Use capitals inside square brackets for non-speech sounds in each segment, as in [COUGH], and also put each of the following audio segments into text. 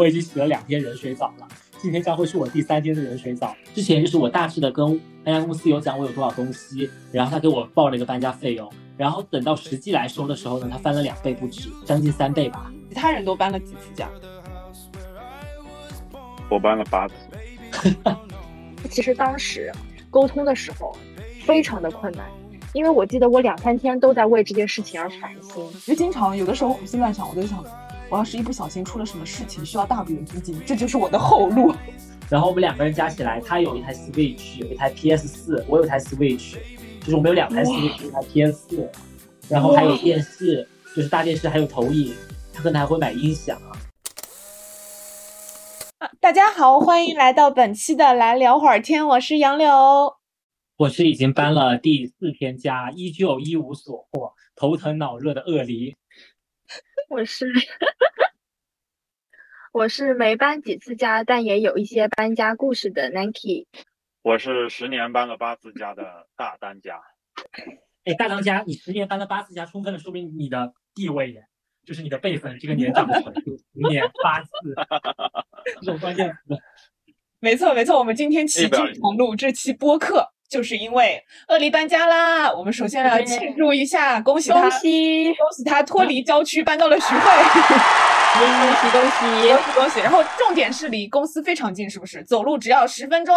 我已经洗了两天冷水澡了，今天将会是我第三天的冷水澡。之前就是我大致的跟搬家公司有讲我有多少东西，然后他给我报了一个搬家费用，然后等到实际来收的时候呢，他翻了两倍不止，将近三倍吧。其他人都搬了几次家？[LAUGHS] 我搬了八次。[LAUGHS] 其实当时沟通的时候非常的困难，因为我记得我两三天都在为这件事情而烦心。就经常有的时候胡思乱想，我就想，我要是一不小心出了什么事情，需要大笔的资金，这就是我的后路。[LAUGHS] 然后我们两个人加起来，他有一台 Switch，有一台 PS 四，我有一台 Switch，就是我们有两台 Switch，一台 PS 四，然后还有电视，就是大电视，还有投影，他可能还会买音响。大家好，欢迎来到本期的来聊会儿天，我是杨柳，我是已经搬了第四天家，依旧一无所获，头疼脑热的鳄梨，[LAUGHS] 我是我是没搬几次家，但也有一些搬家故事的 Nike，我是十年搬了八次家的大当家，哎，大当家，你十年搬了八次家，充分的说明你的地位耶。就是你的辈分，这个年长的程度，年八次这种关键词。[LAUGHS] 没错没错，我们今天齐聚同录这期播客，就是因为鳄梨搬家啦。我们首先要庆祝一下，恭喜他，恭喜恭喜他脱离郊区搬到了徐汇，[LAUGHS] 恭喜恭喜恭喜恭喜！然后重点是离公司非常近，是不是？走路只要十分钟。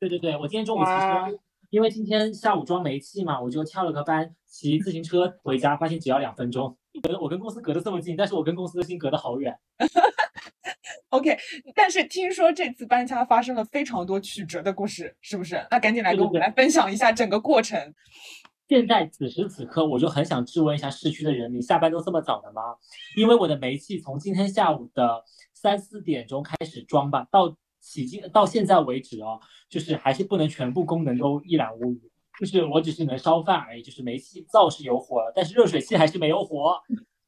对对对，我今天中午骑车因为今天下午装煤气嘛，我就跳了个班，骑自行车回家，发现只要两分钟。我跟公司隔得这么近，但是我跟公司的心隔得好远。OK，但是听说这次搬家发生了非常多曲折的故事，是不是？那赶紧来跟我们来分享一下整个过程。现在此时此刻，我就很想质问一下市区的人你：下班都这么早的吗？因为我的煤气从今天下午的三四点钟开始装吧，到起今到现在为止哦，就是还是不能全部功能都一览无余。就是我只是能烧饭而已，就是煤气灶是有火了，但是热水器还是没有火。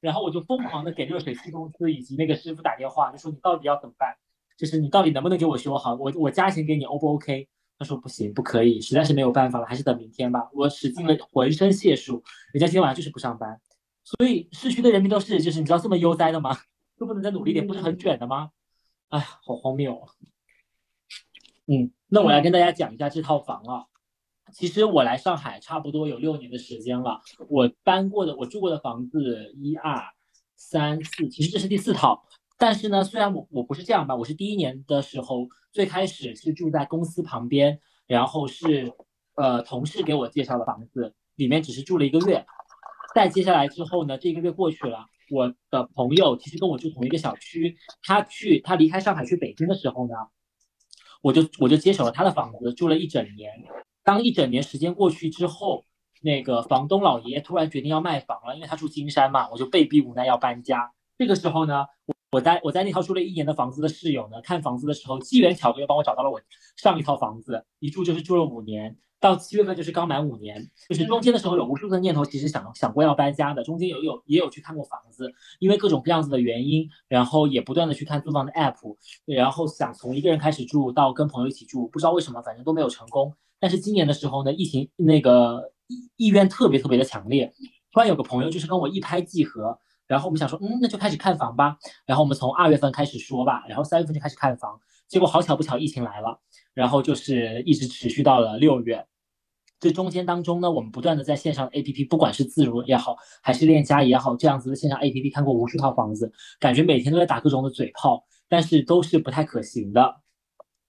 然后我就疯狂的给热水器公司以及那个师傅打电话，就说你到底要怎么办？就是你到底能不能给我修好？我我加钱给你，O 不 OK？他说不行，不可以，实在是没有办法了，还是等明天吧。我使尽了浑身解数，人家今天晚上就是不上班。所以市区的人民都是，就是你知道这么悠哉的吗？都不能再努力点，不是很卷的吗？哎，好荒谬啊！嗯，那我来跟大家讲一下这套房啊。其实我来上海差不多有六年的时间了，我搬过的、我住过的房子一二三四，其实这是第四套。但是呢，虽然我我不是这样吧，我是第一年的时候最开始是住在公司旁边，然后是呃同事给我介绍的房子，里面只是住了一个月。再接下来之后呢，这一个月过去了，我的朋友其实跟我住同一个小区，他去他离开上海去北京的时候呢，我就我就接手了他的房子，住了一整年。当一整年时间过去之后，那个房东老爷爷突然决定要卖房了，因为他住金山嘛，我就被逼无奈要搬家。这个时候呢，我我在我在那套住了一年的房子的室友呢，看房子的时候机缘巧合又帮我找到了我上一套房子，一住就是住了五年，到七月份就是刚满五年，就是中间的时候有无数个念头，其实想想过要搬家的，中间有有也有去看过房子，因为各种各样子的原因，然后也不断的去看租房的 app，然后想从一个人开始住到跟朋友一起住，不知道为什么，反正都没有成功。但是今年的时候呢，疫情那个意意愿特别特别的强烈。突然有个朋友就是跟我一拍即合，然后我们想说，嗯，那就开始看房吧。然后我们从二月份开始说吧，然后三月份就开始看房。结果好巧不巧，疫情来了，然后就是一直持续到了六月。这中间当中呢，我们不断的在线上 APP，不管是自如也好，还是链家也好，这样子的线上 APP 看过无数套房子，感觉每天都在打各种的嘴炮，但是都是不太可行的。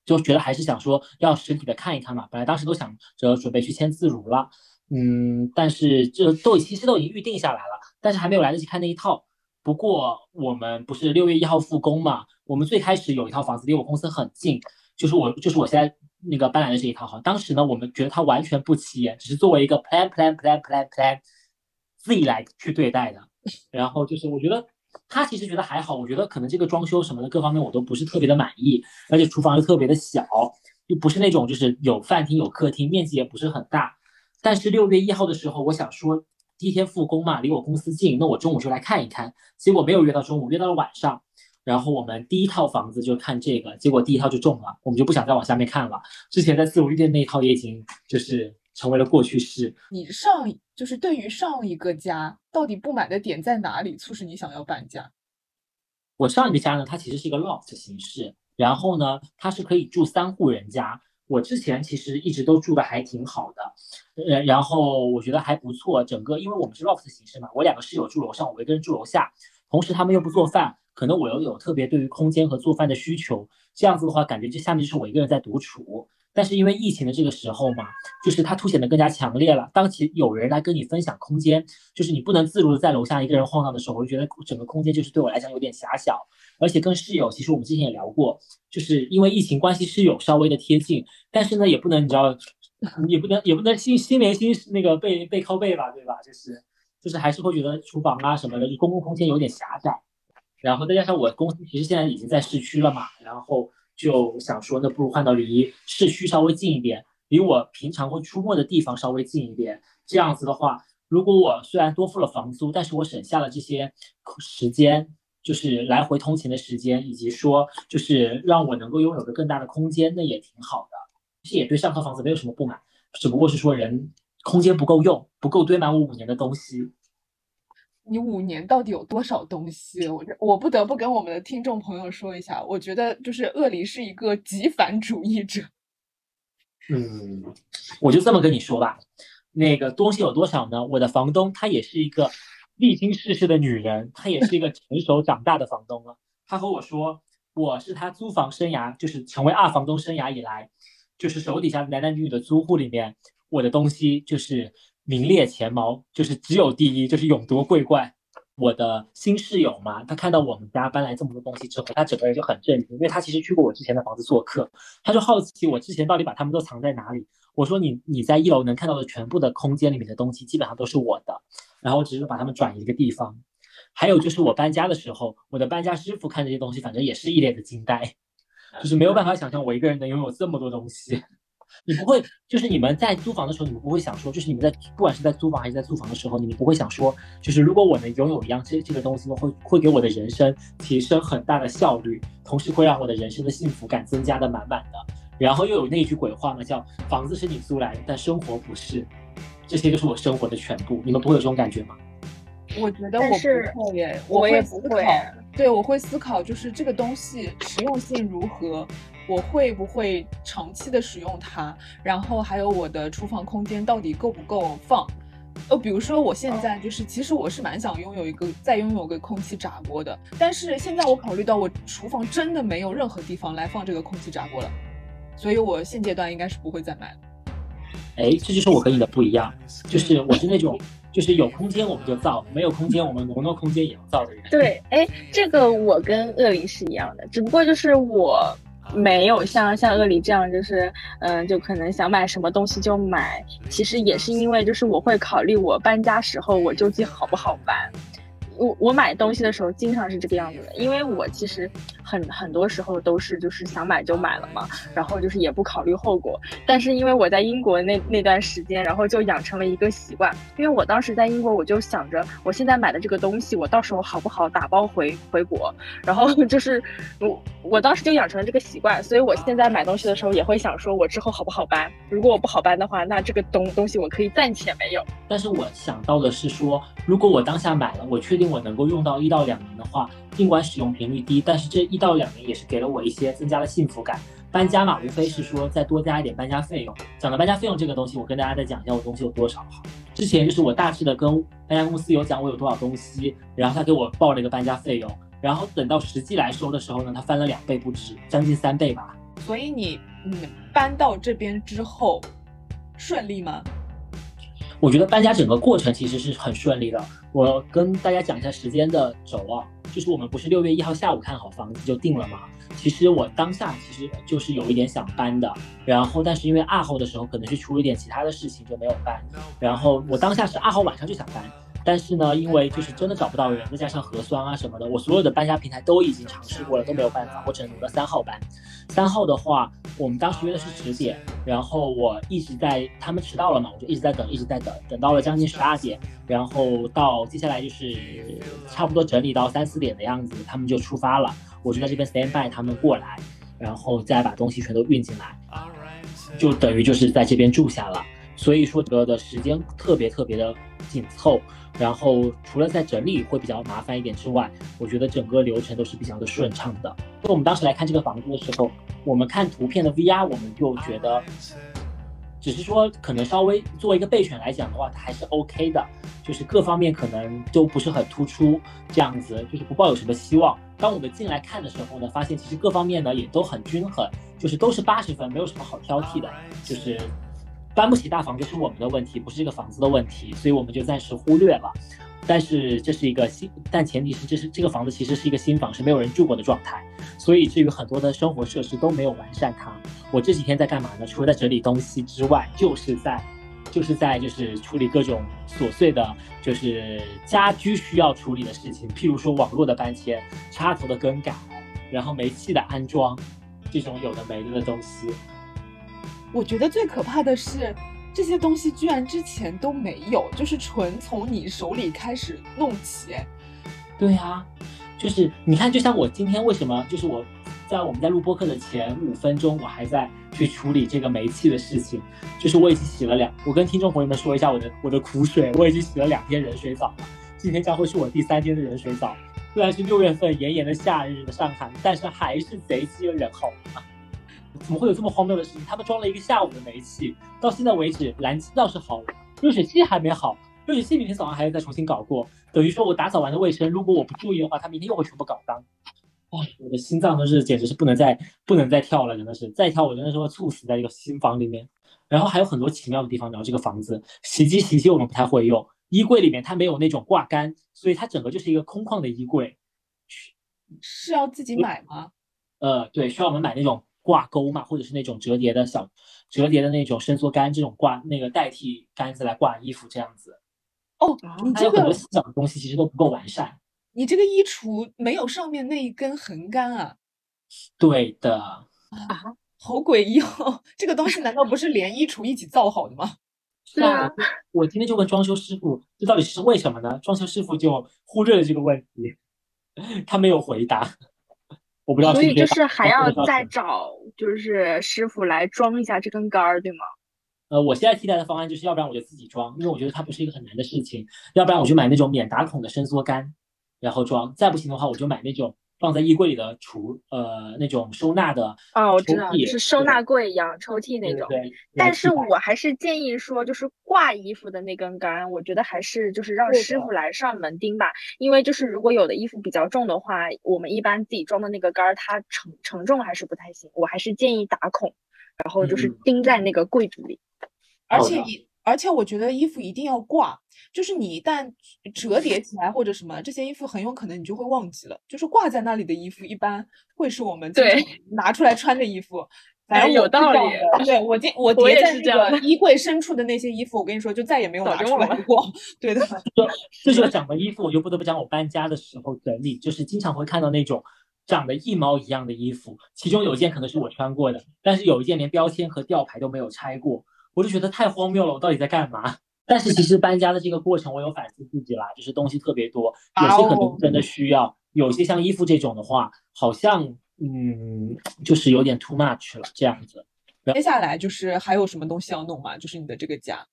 就觉得还是想说要实体的看一看嘛，本来当时都想着准备去签自如了，嗯，但是这都其实都已经预定下来了，但是还没有来得及看那一套。不过我们不是六月一号复工嘛，我们最开始有一套房子离我公司很近，就是我就是我现在那个搬来的这一套哈。当时呢，我们觉得它完全不起眼，只是作为一个 plan plan plan plan plan 自己来去对待的。然后就是我觉得。他其实觉得还好，我觉得可能这个装修什么的各方面我都不是特别的满意，而且厨房又特别的小，又不是那种就是有饭厅有客厅，面积也不是很大。但是六月一号的时候，我想说第一天复工嘛，离我公司近，那我中午就来看一看。结果没有约到中午，约到了晚上。然后我们第一套房子就看这个，结果第一套就中了，我们就不想再往下面看了。之前在自如店那一套也已经就是成为了过去式。你上。就是对于上一个家到底不满的点在哪里，促使你想要搬家？我上一个家呢，它其实是一个 loft 形式，然后呢，它是可以住三户人家。我之前其实一直都住的还挺好的，呃，然后我觉得还不错。整个因为我们是 loft 形式嘛，我两个室友住楼上，我一个人住楼下，同时他们又不做饭，可能我又有特别对于空间和做饭的需求，这样子的话，感觉这下面就是我一个人在独处。但是因为疫情的这个时候嘛，就是它凸显的更加强烈了。当其有人来跟你分享空间，就是你不能自如的在楼下一个人晃荡的时候，我就觉得整个空间就是对我来讲有点狭小。而且跟室友，其实我们之前也聊过，就是因为疫情关系，室友稍微的贴近，但是呢，也不能你知道，也不能也不能心心连心那个背背靠背吧，对吧？就是就是还是会觉得厨房啊什么的，就公共空间有点狭窄。然后再加上我公司其实现在已经在市区了嘛，然后。就想说，那不如换到离市区稍微近一点，离我平常会出没的地方稍微近一点。这样子的话，如果我虽然多付了房租，但是我省下了这些时间，就是来回通勤的时间，以及说就是让我能够拥有个更大的空间，那也挺好的。其实也对上套房子没有什么不满，只不过是说人空间不够用，不够堆满我五年的东西。你五年到底有多少东西？我这我不得不跟我们的听众朋友说一下，我觉得就是鳄梨是一个极反主义者。嗯，我就这么跟你说吧，那个东西有多少呢？我的房东她也是一个历经世事的女人，她也是一个成熟长大的房东了。她和我说，我是她租房生涯，就是成为二房东生涯以来，就是手底下男男女女的租户里面，我的东西就是。名列前茅，就是只有第一，就是勇夺桂冠。我的新室友嘛，他看到我们家搬来这么多东西之后，他整个人就很震惊，因为他其实去过我之前的房子做客，他就好奇我之前到底把他们都藏在哪里。我说你你在一楼能看到的全部的空间里面的东西，基本上都是我的，然后我只是把他们转移一个地方。还有就是我搬家的时候，我的搬家师傅看这些东西，反正也是一脸的惊呆，就是没有办法想象我一个人能拥有这么多东西。你不会，就是你们在租房的时候，你们不会想说，就是你们在不管是在租房还是在租房的时候，你们不会想说，就是如果我能拥有一样这这个东西呢，会会给我的人生提升很大的效率，同时会让我的人生的幸福感增加的满满的。然后又有那句鬼话嘛，叫房子是你租来的，但生活不是，这些就是我生活的全部。你们不会有这种感觉吗？我觉得我不会耶，我也不会。对，我会思考，就是这个东西实用性如何。我会不会长期的使用它？然后还有我的厨房空间到底够不够放？呃，比如说我现在就是，其实我是蛮想拥有一个再拥有个空气炸锅的，但是现在我考虑到我厨房真的没有任何地方来放这个空气炸锅了，所以我现阶段应该是不会再买了。哎，这就是我和你的不一样，就是我是那种就是有空间我们就造，没有空间我们挪挪空间也要造的。对，哎，这个我跟鳄梨是一样的，只不过就是我。没有像像鳄梨这样，就是嗯，就可能想买什么东西就买。其实也是因为，就是我会考虑我搬家时候我究竟好不好搬。我我买东西的时候经常是这个样子的，因为我其实很很多时候都是就是想买就买了嘛，然后就是也不考虑后果。但是因为我在英国那那段时间，然后就养成了一个习惯，因为我当时在英国，我就想着我现在买的这个东西，我到时候好不好打包回回国，然后 [LAUGHS] 就是我我当时就养成了这个习惯，所以我现在买东西的时候也会想说，我之后好不好搬？如果我不好搬的话，那这个东东西我可以暂且没有。但是我想到的是说，如果我当下买了，我确定。我能够用到一到两年的话，尽管使用频率低，但是这一到两年也是给了我一些增加了幸福感。搬家嘛，无非是说再多加一点搬家费用。讲到搬家费用这个东西，我跟大家再讲一下我东西有多少哈。之前就是我大致的跟搬家公司有讲我有多少东西，然后他给我报了一个搬家费用，然后等到实际来收的时候呢，他翻了两倍不止，将近三倍吧。所以你嗯搬到这边之后顺利吗？我觉得搬家整个过程其实是很顺利的。我跟大家讲一下时间的轴啊，就是我们不是六月一号下午看好房子就定了嘛？其实我当下其实就是有一点想搬的，然后但是因为二号的时候可能是出了一点其他的事情就没有搬，然后我当下是二号晚上就想搬。但是呢，因为就是真的找不到人，再加上核酸啊什么的，我所有的搬家平台都已经尝试过了，都没有办法，我只能挪到三号搬。三号的话，我们当时约的是十点，然后我一直在，他们迟到了嘛，我就一直在等，一直在等，等到了将近十二点，然后到接下来就是差不多整理到三四点的样子，他们就出发了，我就在这边 stand by 他们过来，然后再把东西全都运进来，就等于就是在这边住下了。所以说整个的时间特别特别的紧凑。然后除了在整理会比较麻烦一点之外，我觉得整个流程都是比较的顺畅的。那我们当时来看这个房子的时候，我们看图片的 VR，我们就觉得，只是说可能稍微作为一个备选来讲的话，它还是 OK 的，就是各方面可能都不是很突出，这样子就是不抱有什么希望。当我们进来看的时候呢，发现其实各方面呢也都很均衡，就是都是八十分，没有什么好挑剔的，就是。搬不起大房子是我们的问题，不是这个房子的问题，所以我们就暂时忽略了。但是这是一个新，但前提是这是这个房子其实是一个新房，是没有人住过的状态，所以至于很多的生活设施都没有完善它。我这几天在干嘛呢？除了在整理东西之外，就是在就是在就是处理各种琐碎的，就是家居需要处理的事情，譬如说网络的搬迁、插头的更改，然后煤气的安装，这种有的没的的东西。我觉得最可怕的是，这些东西居然之前都没有，就是纯从你手里开始弄起。对啊，就是你看，就像我今天为什么，就是我在我们在录播课的前五分钟，我还在去处理这个煤气的事情，就是我已经洗了两，我跟听众朋友们说一下我的我的苦水，我已经洗了两天冷水澡了，今天将会是我第三天的冷水澡。虽然是六月份炎炎的夏日的上海，但是还是贼鸡人好吗？怎么会有这么荒谬的事情？他们装了一个下午的煤气，到现在为止燃气倒是好了，热水器还没好，热水器明天早上还要再重新搞过。等于说我打扫完的卫生，如果我不注意的话，他明天又会全部搞脏。哇，我的心脏都是简直是不能再不能再跳了，真的是再跳我真的是会猝死在一个新房里面。然后还有很多奇妙的地方，然后这个房子洗衣机洗衣机我们不太会用，衣柜里面它没有那种挂杆，所以它整个就是一个空旷的衣柜。是要自己买吗？呃，对，需要我们买那种。挂钩嘛，或者是那种折叠的小折叠的那种伸缩杆，这种挂那个代替杆子来挂衣服这样子。哦，你这个很多细小的东西其实都不够完善。你这个衣橱没有上面那一根横杆啊？对的。啊，好诡异哦！这个东西难道不是连衣橱一起造好的吗？[LAUGHS] 是啊。我今天就问装修师傅，这到底是为什么呢？装修师傅就忽略了这个问题，[LAUGHS] 他没有回答。我不知道，所以就是还要再找就是师傅来装一下这根杆儿，对吗？呃，我现在替代的方案就是要不然我就自己装，因为我觉得它不是一个很难的事情；要不然我就买那种免打孔的伸缩杆，然后装；再不行的话，我就买那种。放在衣柜里的储，呃，那种收纳的哦，我知道，就是收纳柜一样，抽屉那种。对。但是我还是建议说，就是挂衣服的那根杆，我觉得还是就是让师傅来上门钉吧，因为就是如果有的衣服比较重的话，我们一般自己装的那个杆它承承重还是不太行，我还是建议打孔，然后就是钉在那个柜子里。而且你。而且我觉得衣服一定要挂，就是你一旦折叠起来或者什么，这些衣服很有可能你就会忘记了。就是挂在那里的衣服，一般会是我们对拿出来穿的衣服。[LAUGHS] 反正有道理。对我今我叠在那个衣柜深处的那些衣服，我跟你说，就再也没有拿出来过。[LAUGHS] 对的。[LAUGHS] 这就讲的衣服，我就不得不讲我搬家的时候整理，就是经常会看到那种长得一毛一样的衣服，其中有一件可能是我穿过的，但是有一件连标签和吊牌都没有拆过。我就觉得太荒谬了，我到底在干嘛？[LAUGHS] 但是其实搬家的这个过程，我有反思自己啦，就是东西特别多，有些可能真的需要，有些像衣服这种的话，好像嗯，就是有点 too much 了这样子。接下来就是还有什么东西要弄吗？就是你的这个家。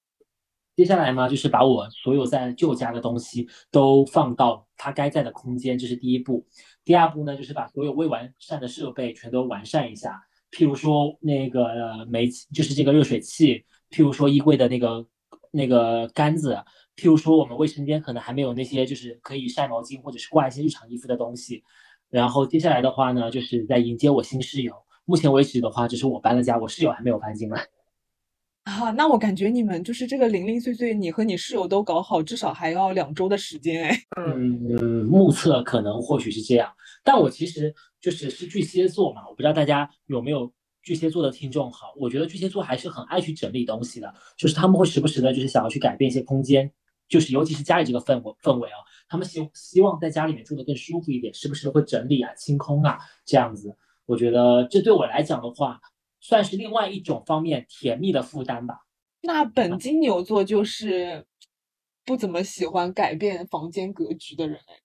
接下来嘛，就是把我所有在旧家的东西都放到它该在的空间，这是第一步。第二步呢，就是把所有未完善的设备全都完善一下，譬如说那个煤气，就是这个热水器。譬如说衣柜的那个那个杆子，譬如说我们卫生间可能还没有那些就是可以晒毛巾或者是挂一些日常衣服的东西。然后接下来的话呢，就是在迎接我新室友。目前为止的话，只是我搬了家，我室友还没有搬进来。[LAUGHS] 啊，那我感觉你们就是这个零零碎碎，你和你室友都搞好，至少还要两周的时间哎。嗯，目测可能或许是这样，但我其实就是是巨蟹座嘛，我不知道大家有没有。巨蟹座的听众好，我觉得巨蟹座还是很爱去整理东西的，就是他们会时不时的，就是想要去改变一些空间，就是尤其是家里这个氛围氛围啊，他们希希望在家里面住的更舒服一点，时不时的会整理啊、清空啊这样子。我觉得这对我来讲的话，算是另外一种方面甜蜜的负担吧。那本金牛座就是不怎么喜欢改变房间格局的人哎。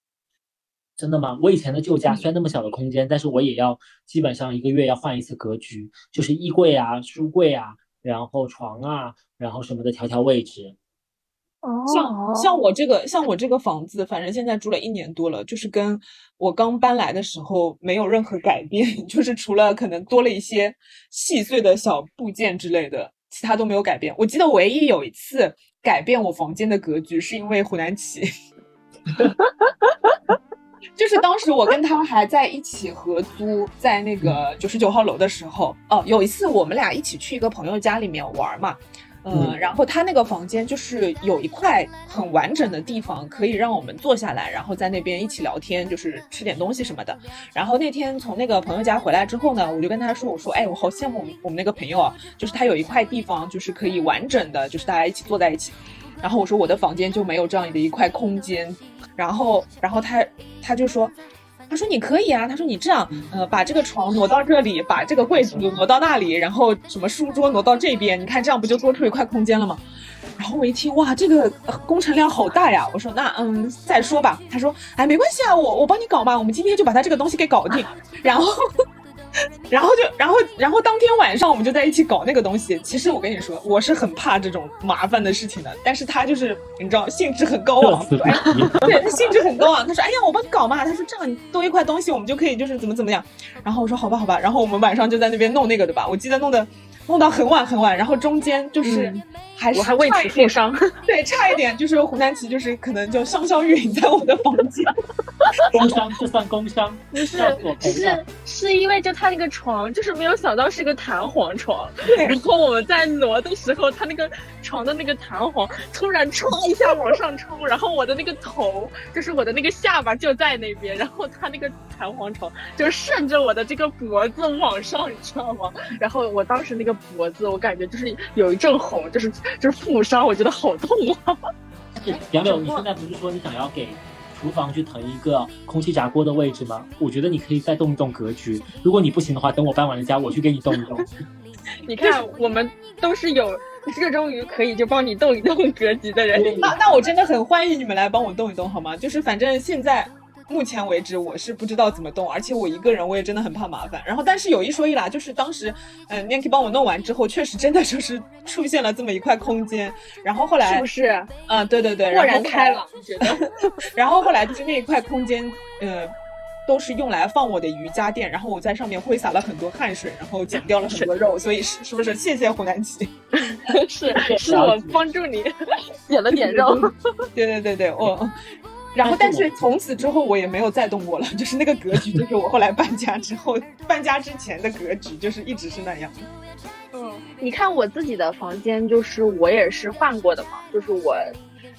真的吗？我以前的旧家虽然那么小的空间，但是我也要基本上一个月要换一次格局，就是衣柜啊、书柜啊，然后床啊，然后什么的调调位置。像像我这个像我这个房子，反正现在住了一年多了，就是跟我刚搬来的时候没有任何改变，[LAUGHS] 就是除了可能多了一些细碎的小部件之类的，其他都没有改变。我记得唯一有一次改变我房间的格局，是因为湖南奇，[LAUGHS] 就是当时我跟他还在一起合租，在那个九十九号楼的时候，哦，有一次我们俩一起去一个朋友家里面玩嘛。嗯，然后他那个房间就是有一块很完整的地方，可以让我们坐下来，然后在那边一起聊天，就是吃点东西什么的。然后那天从那个朋友家回来之后呢，我就跟他说：“我说，哎，我好羡慕我们我们那个朋友啊，就是他有一块地方，就是可以完整的，就是大家一起坐在一起。”然后我说我的房间就没有这样的一块空间。然后，然后他他就说。他说你可以啊，他说你这样，呃，把这个床挪到这里，把这个柜子挪到那里，然后什么书桌挪到这边，你看这样不就多出一块空间了吗？然后我一听，哇，这个工程量好大呀！我说那嗯，再说吧。他说，哎，没关系啊，我我帮你搞嘛，我们今天就把他这个东西给搞定，然后。[LAUGHS] 然后就，然后，然后当天晚上我们就在一起搞那个东西。其实我跟你说，我是很怕这种麻烦的事情的。但是他就是你知道，兴致很高昂，对，他兴致很高昂。他说：“哎呀，我帮你搞嘛。”他说：“这样多一块东西，我们就可以就是怎么怎么样。”然后我说：“好吧，好吧。”然后我们晚上就在那边弄那个对吧。我记得弄的。弄到很晚很晚，然后中间就是还是我还为此负伤，[LAUGHS] 对，差一点就是湖南旗就是可能就香香晕在我的房间，[LAUGHS] 工伤这算工伤，不是，是是因为就他那个床就是没有想到是个弹簧床，[LAUGHS] 然后我们在挪的时候，他那个床的那个弹簧突然唰一下往上冲，然后我的那个头就是我的那个下巴就在那边，然后他那个弹簧床就顺着我的这个脖子往上，你知道吗？然后我当时那个。脖子，我感觉就是有一阵红，就是就是负伤，我觉得好痛啊！杨柳，你现在不是说你想要给厨房去腾一个空气炸锅的位置吗？我觉得你可以再动一动格局。如果你不行的话，等我搬完了家，我去给你动一动。[LAUGHS] 你看，我们都是有热衷于可以就帮你动一动格局的人。那那我真的很欢迎你们来帮我动一动，好吗？就是反正现在。目前为止，我是不知道怎么动，而且我一个人，我也真的很怕麻烦。然后，但是有一说一啦，就是当时，嗯，Nancy 帮我弄完之后，确实真的就是出现了这么一块空间。然后后来是不是？嗯，对对对，豁然开朗，觉得。然后后来就是那一块空间，呃，都是用来放我的瑜伽垫，然后我在上面挥洒了很多汗水，然后减掉了很多肉，所以是是不是？谢谢湖南奇，[LAUGHS] 是 [LAUGHS] 是我帮助你 [LAUGHS] 减了点肉。对对对对，我。然后，但是从此之后我也没有再动过了，[LAUGHS] 就是那个格局，就是我后来搬家之后，搬家之前的格局，就是一直是那样。嗯，你看我自己的房间，就是我也是换过的嘛，就是我。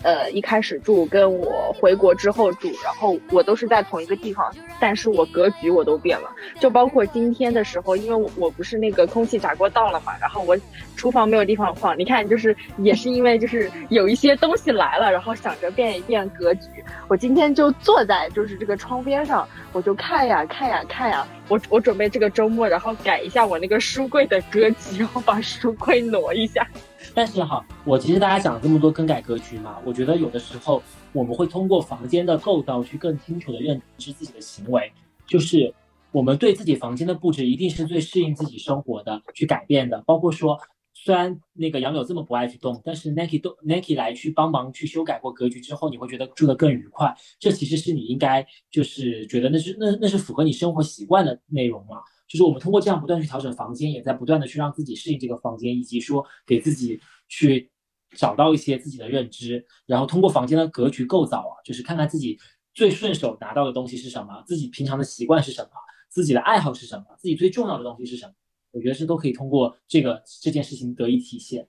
呃，一开始住跟我回国之后住，然后我都是在同一个地方，但是我格局我都变了，就包括今天的时候，因为我我不是那个空气炸锅到了嘛，然后我厨房没有地方放，你看就是也是因为就是有一些东西来了，然后想着变一变格局，我今天就坐在就是这个窗边上，我就看呀看呀看呀，我我准备这个周末然后改一下我那个书柜的格局，然后把书柜挪一下。但是哈，我其实大家讲了这么多更改格局嘛，我觉得有的时候我们会通过房间的构造去更清楚的认知自己的行为，就是我们对自己房间的布置一定是最适应自己生活的去改变的。包括说，虽然那个杨柳这么不爱去动，但是 Nike 都 Nike 来去帮忙去修改过格局之后，你会觉得住得更愉快。这其实是你应该就是觉得那是那那是符合你生活习惯的内容嘛。就是我们通过这样不断去调整房间，也在不断的去让自己适应这个房间，以及说给自己去找到一些自己的认知，然后通过房间的格局构造啊，就是看看自己最顺手拿到的东西是什么，自己平常的习惯是什么，自己的爱好是什么，自己最重要的东西是什么，我觉得是都可以通过这个这件事情得以体现。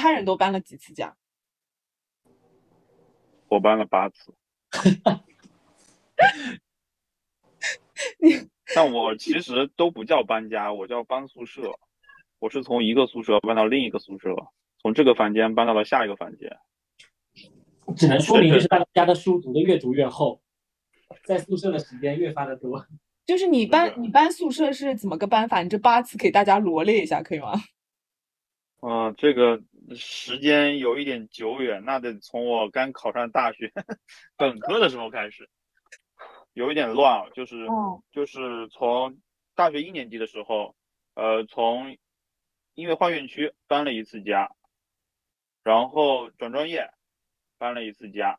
他人都搬了几次家？[LAUGHS] 我搬了八次。[LAUGHS] 但我其实都不叫搬家，我叫搬宿舍。我是从一个宿舍搬到另一个宿舍，从这个房间搬到了下一个房间。只能说明就是大家的书读的越读越厚，在宿舍的时间越发的多。就是你搬你搬宿舍是怎么个搬法？你这八次给大家罗列一下，可以吗？啊，这个时间有一点久远，那得从我刚考上大学本科的时候开始，有一点乱啊。就是就是从大学一年级的时候，呃，从因为换院区搬了一次家，然后转专业搬了一次家，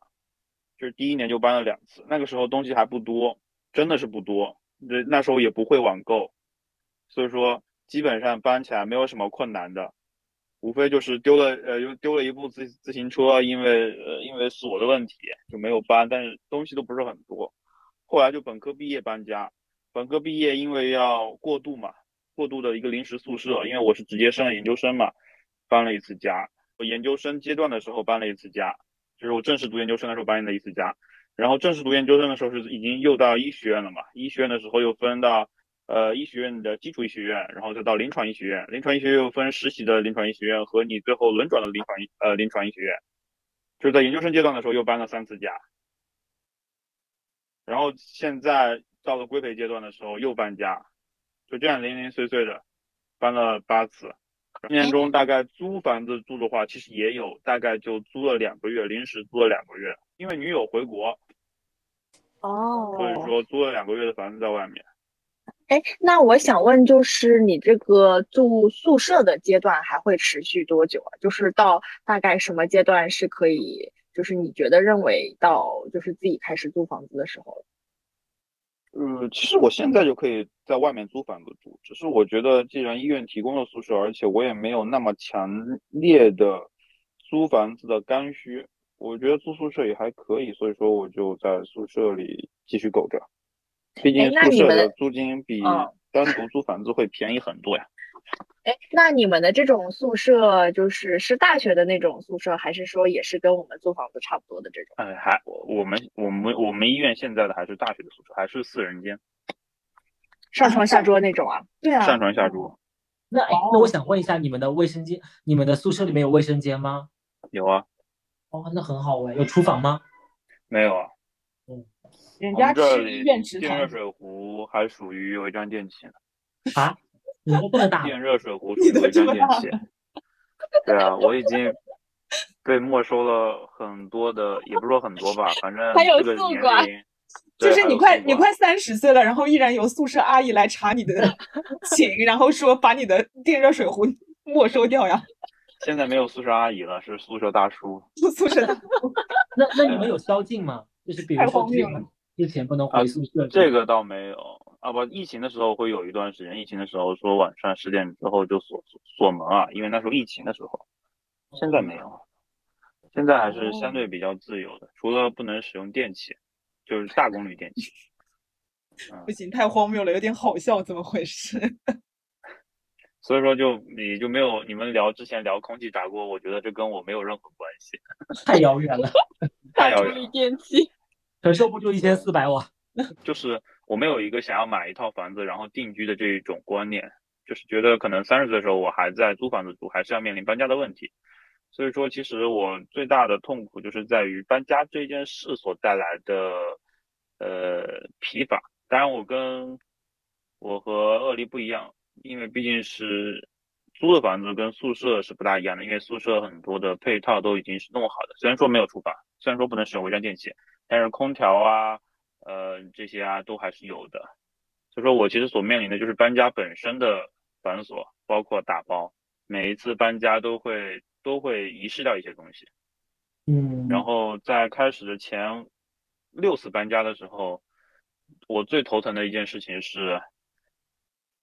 就是第一年就搬了两次。那个时候东西还不多，真的是不多。那那时候也不会网购，所以说基本上搬起来没有什么困难的，无非就是丢了呃又丢了一部自自行车，因为呃因为锁的问题就没有搬，但是东西都不是很多。后来就本科毕业搬家，本科毕业因为要过渡嘛，过渡的一个临时宿舍，因为我是直接升了研究生嘛，搬了一次家。我研究生阶段的时候搬了一次家，就是我正式读研究生的时候搬了一次家。然后正式读研究生的时候是已经又到医学院了嘛？医学院的时候又分到呃医学院的基础医学院，然后再到临床医学院。临床医学院又分实习的临床医学院和你最后轮转的临床医呃临床医学院。就是在研究生阶段的时候又搬了三次家，然后现在到了规培阶段的时候又搬家，就这样零零碎碎的搬了八次。一年中大概租房子住的话，其实也有大概就租了两个月，临时租了两个月，因为女友回国，哦，所以说租了两个月的房子在外面。哎，那我想问，就是你这个住宿舍的阶段还会持续多久啊？就是到大概什么阶段是可以，就是你觉得认为到就是自己开始租房子的时候？呃，其实我现在就可以在外面租房子住，只是我觉得既然医院提供了宿舍，而且我也没有那么强烈的租房子的刚需，我觉得住宿舍也还可以，所以说我就在宿舍里继续苟着。毕竟宿舍的租金比单独租房子会便宜很多呀。[LAUGHS] 哎，那你们的这种宿舍就是是大学的那种宿舍，还是说也是跟我们租房子差不多的这种？嗯，还我们我们我们医院现在的还是大学的宿舍，还是四人间，上床下桌那种啊？对啊，上床下桌。那那我想问一下，你们的卫生间，你们的宿舍里面有卫生间吗？有啊。哦，那很好哎，有厨房吗？没有啊。嗯，人家是医院食堂。电热水壶还属于违章电器呢。啊？你都不能打电热水壶 [LAUGHS] 属于违章电器。对啊，我已经被没收了很多的，也不是说很多吧，反正还有这个年龄，就是你快你快三十岁了，然后依然有宿舍阿姨来查你的 [LAUGHS] 寝，然后说把你的电热水壶没收掉呀。现在没有宿舍阿姨了，是宿舍大叔。宿舍大叔。[LAUGHS] 那那你们有宵禁吗？就是比如说之前不能回宿舍。这个倒没有。啊不，疫情的时候会有一段时间，疫情的时候说晚上十点之后就锁锁门啊，因为那时候疫情的时候，现在没有，现在还是相对比较自由的，除了不能使用电器，就是大功率电器。[LAUGHS] 不行，太荒谬了，有点好笑，怎么回事？[LAUGHS] 所以说就你就没有你们聊之前聊空气炸锅，我觉得这跟我没有任何关系，太遥远了，[LAUGHS] 太遥远了。电器承受不住一千四百瓦，[LAUGHS] 就是。我没有一个想要买一套房子然后定居的这一种观念，就是觉得可能三十岁的时候我还在租房子住，还是要面临搬家的问题。所以说，其实我最大的痛苦就是在于搬家这件事所带来的呃疲乏。当然，我跟我和鳄梨不一样，因为毕竟是租的房子跟宿舍是不大一样的，因为宿舍很多的配套都已经是弄好的，虽然说没有厨房，虽然说不能使用违章电器，但是空调啊。呃，这些啊都还是有的，所以说我其实所面临的就是搬家本身的繁琐，包括打包，每一次搬家都会都会遗失掉一些东西，嗯，然后在开始的前六次搬家的时候，我最头疼的一件事情是，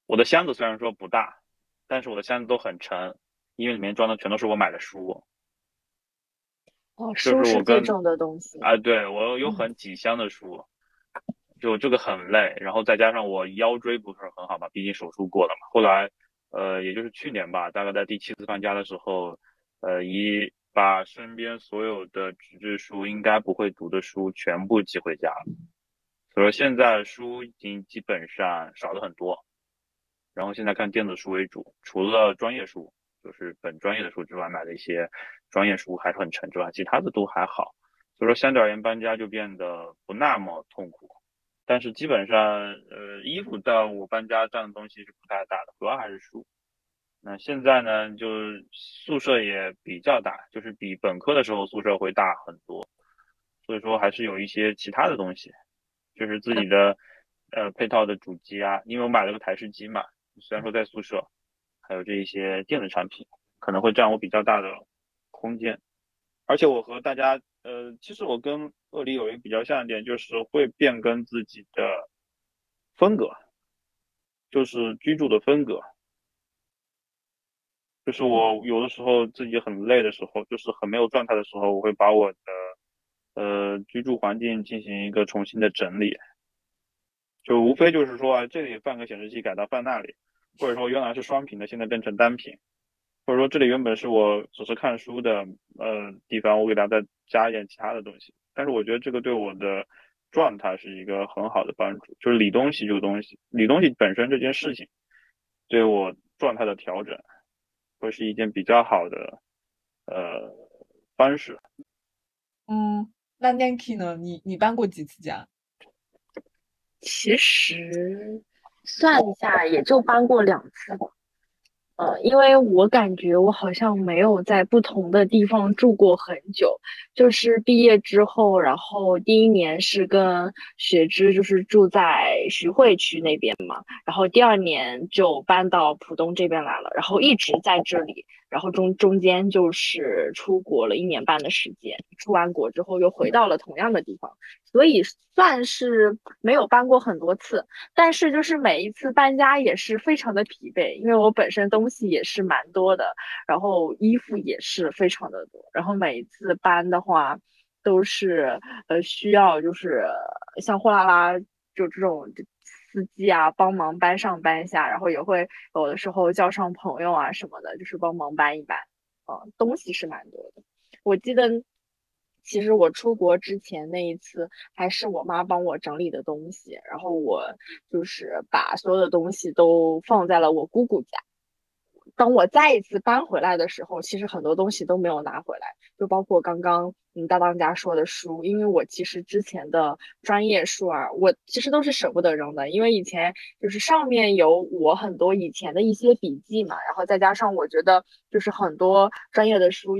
我的箱子虽然说不大，但是我的箱子都很沉，因为里面装的全都是我买的书。哦，书是最重的东西啊，对我有很几箱的书。就这个很累，然后再加上我腰椎不是很好嘛，毕竟手术过了嘛。后来，呃，也就是去年吧，大概在第七次搬家的时候，呃，一把身边所有的纸质书应该不会读的书全部寄回家了。所以说现在书已经基本上少了很多，然后现在看电子书为主，除了专业书，就是本专业的书之外，买的一些专业书还是很沉之外，其他的都还好。所以说相对而言，搬家就变得不那么痛苦。但是基本上，呃，衣服到我搬家占的东西是不太大的，主要还是书。那现在呢，就宿舍也比较大，就是比本科的时候宿舍会大很多，所以说还是有一些其他的东西，就是自己的呃配套的主机啊，因为我买了个台式机嘛，虽然说在宿舍，还有这一些电子产品可能会占我比较大的空间，而且我和大家呃，其实我跟鳄梨有一个比较像一点，就是会变更自己的风格，就是居住的风格。就是我有的时候自己很累的时候，就是很没有状态的时候，我会把我的呃居住环境进行一个重新的整理，就无非就是说啊这里放个显示器改到放那里，或者说原来是双屏的现在变成单屏，或者说这里原本是我只是看书的呃地方，我给大家再加一点其他的东西。但是我觉得这个对我的状态是一个很好的帮助，就是理东西就东西，理东西本身这件事情对我状态的调整。会是一件比较好的呃方式。嗯，那 Nanki 呢？你你搬过几次家？其实算一下，也就搬过两次吧。呃，因为我感觉我好像没有在不同的地方住过很久，就是毕业之后，然后第一年是跟雪芝就是住在徐汇区那边嘛，然后第二年就搬到浦东这边来了，然后一直在这里。然后中中间就是出国了一年半的时间，出完国之后又回到了同样的地方，所以算是没有搬过很多次，但是就是每一次搬家也是非常的疲惫，因为我本身东西也是蛮多的，然后衣服也是非常的多，然后每一次搬的话都是呃需要就是像货拉拉就这种。司机啊，帮忙搬上搬下，然后也会有的时候叫上朋友啊什么的，就是帮忙搬一搬。啊，东西是蛮多的。我记得，其实我出国之前那一次，还是我妈帮我整理的东西，然后我就是把所有的东西都放在了我姑姑家。当我再一次搬回来的时候，其实很多东西都没有拿回来，就包括刚刚嗯大当家说的书，因为我其实之前的专业书啊，我其实都是舍不得扔的，因为以前就是上面有我很多以前的一些笔记嘛，然后再加上我觉得就是很多专业的书，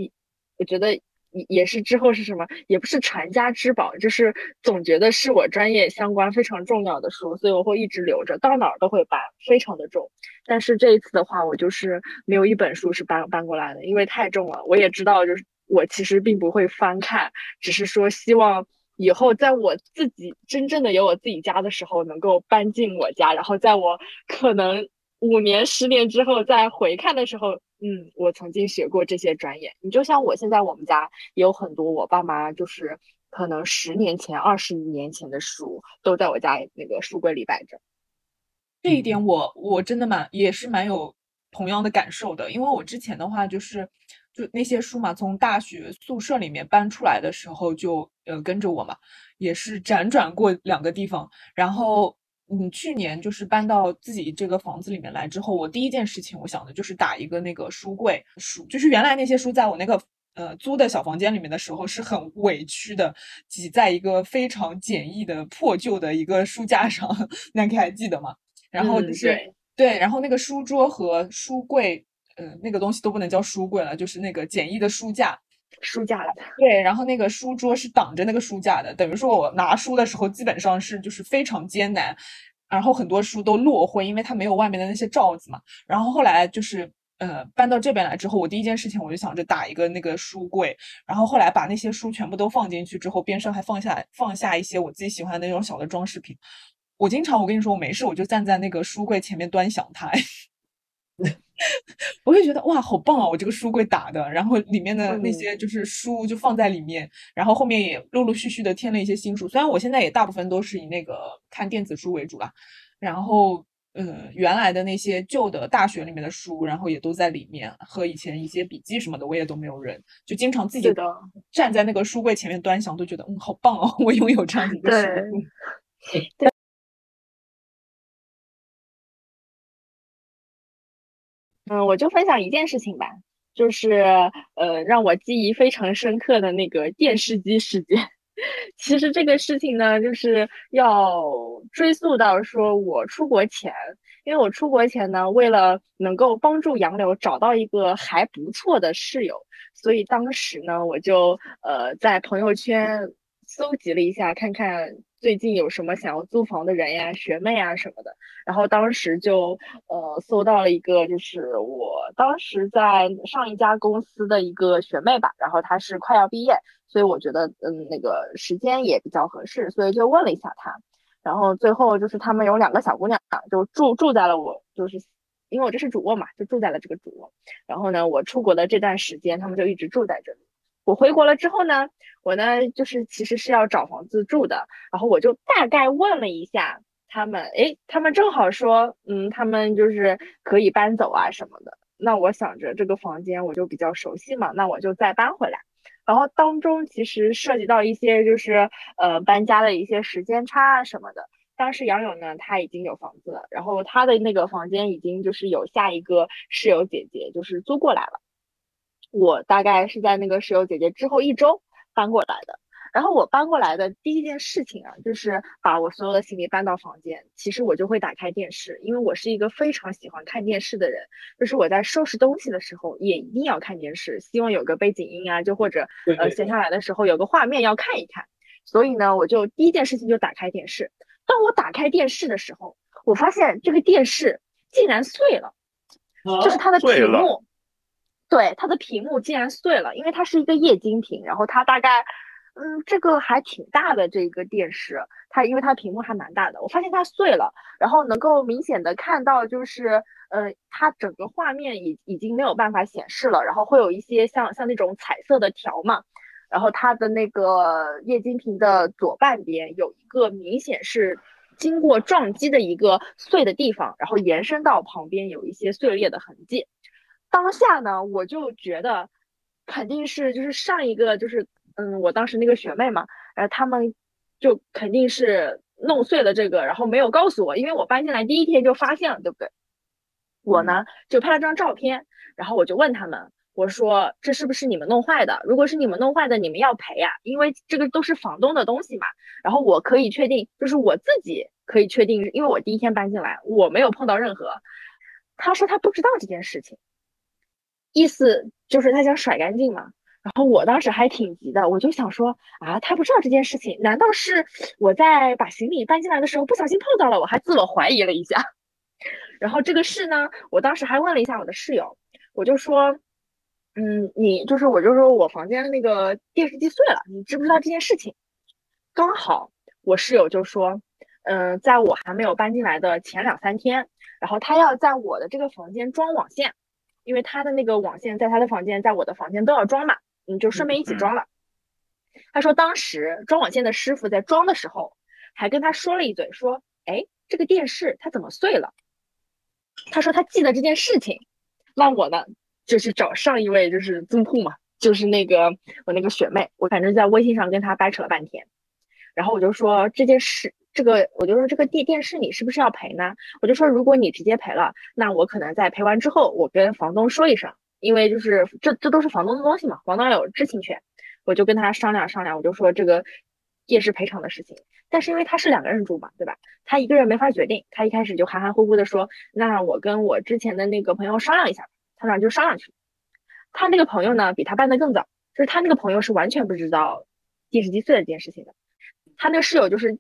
我觉得。也也是之后是什么，也不是传家之宝，就是总觉得是我专业相关非常重要的书，所以我会一直留着，到哪儿都会搬，非常的重。但是这一次的话，我就是没有一本书是搬搬过来的，因为太重了。我也知道，就是我其实并不会翻看，只是说希望以后在我自己真正的有我自己家的时候，能够搬进我家，然后在我可能五年、十年之后再回看的时候。嗯，我曾经学过这些专业。你就像我现在，我们家也有很多我爸妈就是可能十年前、二十年前的书，都在我家那个书柜里摆着。这一点我我真的蛮也是蛮有同样的感受的，因为我之前的话就是就那些书嘛，从大学宿舍里面搬出来的时候就呃跟着我嘛，也是辗转过两个地方，然后。嗯，去年就是搬到自己这个房子里面来之后，我第一件事情我想的就是打一个那个书柜书，就是原来那些书在我那个呃租的小房间里面的时候是很委屈的，挤在一个非常简易的破旧的一个书架上，那你还记得吗？然后就是对，然后那个书桌和书柜，呃，那个东西都不能叫书柜了，就是那个简易的书架。书架的对，然后那个书桌是挡着那个书架的，等于说我拿书的时候基本上是就是非常艰难，然后很多书都落灰，因为它没有外面的那些罩子嘛。然后后来就是呃搬到这边来之后，我第一件事情我就想着打一个那个书柜，然后后来把那些书全部都放进去之后，边上还放下放下一些我自己喜欢的那种小的装饰品。我经常我跟你说我没事我就站在那个书柜前面端详它。[LAUGHS] 我会觉得哇，好棒啊！我这个书柜打的，然后里面的那些就是书就放在里面，然后后面也陆陆续续的添了一些新书。虽然我现在也大部分都是以那个看电子书为主啦，然后呃，原来的那些旧的大学里面的书，然后也都在里面，和以前一些笔记什么的，我也都没有扔，就经常自己的站在那个书柜前面端详，都觉得嗯，好棒哦，我拥有这样一个书对。[LAUGHS] 嗯，我就分享一件事情吧，就是呃，让我记忆非常深刻的那个电视机事件。[LAUGHS] 其实这个事情呢，就是要追溯到说我出国前，因为我出国前呢，为了能够帮助杨柳找到一个还不错的室友，所以当时呢，我就呃在朋友圈搜集了一下，看看最近有什么想要租房的人呀、学妹啊什么的。然后当时就呃搜到了一个，就是我当时在上一家公司的一个学妹吧，然后她是快要毕业。所以我觉得，嗯，那个时间也比较合适，所以就问了一下她，然后最后就是他们有两个小姑娘，就住住在了我，就是因为我这是主卧嘛，就住在了这个主卧。然后呢，我出国的这段时间，他们就一直住在这里。我回国了之后呢，我呢就是其实是要找房子住的，然后我就大概问了一下他们，诶，他们正好说，嗯，他们就是可以搬走啊什么的。那我想着这个房间我就比较熟悉嘛，那我就再搬回来。然后当中其实涉及到一些就是呃搬家的一些时间差啊什么的。当时杨勇呢他已经有房子了，然后他的那个房间已经就是有下一个室友姐姐就是租过来了。我大概是在那个室友姐姐之后一周搬过来的。然后我搬过来的第一件事情啊，就是把我所有的行李搬到房间。其实我就会打开电视，因为我是一个非常喜欢看电视的人。就是我在收拾东西的时候，也一定要看电视，希望有个背景音啊，就或者呃闲下来的时候有个画面要看一看。所以呢，我就第一件事情就打开电视。当我打开电视的时候，我发现这个电视竟然碎了，就是它的屏幕，对，它的屏幕竟然碎了，因为它是一个液晶屏，然后它大概。嗯，这个还挺大的这个电视，它因为它屏幕还蛮大的，我发现它碎了，然后能够明显的看到就是，呃，它整个画面已已经没有办法显示了，然后会有一些像像那种彩色的条嘛，然后它的那个液晶屏的左半边有一个明显是经过撞击的一个碎的地方，然后延伸到旁边有一些碎裂的痕迹。当下呢，我就觉得肯定是就是上一个就是。嗯，我当时那个学妹嘛，然后他们就肯定是弄碎了这个，然后没有告诉我，因为我搬进来第一天就发现了，对不对？我呢就拍了张照片，然后我就问他们，我说这是不是你们弄坏的？如果是你们弄坏的，你们要赔呀，因为这个都是房东的东西嘛。然后我可以确定，就是我自己可以确定，因为我第一天搬进来，我没有碰到任何。他说他不知道这件事情，意思就是他想甩干净嘛。然后我当时还挺急的，我就想说啊，他不知道这件事情，难道是我在把行李搬进来的时候不小心碰到了？我还自我怀疑了一下。[LAUGHS] 然后这个事呢，我当时还问了一下我的室友，我就说，嗯，你就是我就说我房间那个电视机碎了，你知不知道这件事情？刚好我室友就说，嗯，在我还没有搬进来的前两三天，然后他要在我的这个房间装网线，因为他的那个网线在他的房间，在我的房间都要装嘛。嗯，就顺便一起装了。他说，当时装网线的师傅在装的时候，还跟他说了一嘴，说：“哎，这个电视它怎么碎了？”他说他记得这件事情。那我呢，就去找上一位就是租户嘛，就是那个我那个学妹，我反正在微信上跟他掰扯了半天。然后我就说这件事，这个我就说这个电电视你是不是要赔呢？我就说如果你直接赔了，那我可能在赔完之后，我跟房东说一声。因为就是这这都是房东的东西嘛，房东有知情权，我就跟他商量商量，我就说这个电视赔偿的事情。但是因为他是两个人住嘛，对吧？他一个人没法决定，他一开始就含含糊糊的说，那我跟我之前的那个朋友商量一下，他俩就商量去。他那个朋友呢，比他搬的更早，就是他那个朋友是完全不知道电视机碎了这件事情的。他那个室友就是